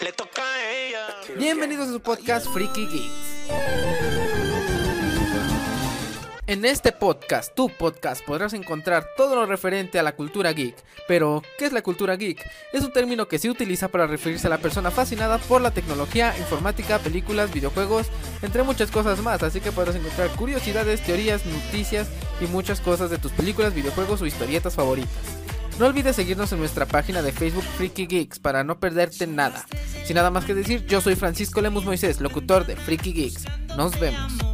le toca a ella. Bienvenidos a su podcast Freaky Geeks. En este podcast, tu podcast, podrás encontrar todo lo referente a la cultura geek. Pero, ¿qué es la cultura geek? Es un término que se utiliza para referirse a la persona fascinada por la tecnología, informática, películas, videojuegos, entre muchas cosas más. Así que podrás encontrar curiosidades, teorías, noticias y muchas cosas de tus películas, videojuegos o historietas favoritas. No olvides seguirnos en nuestra página de Facebook Freaky Geeks para no perderte nada. Sin nada más que decir, yo soy Francisco Lemus Moisés, locutor de Freaky Geeks. Nos vemos.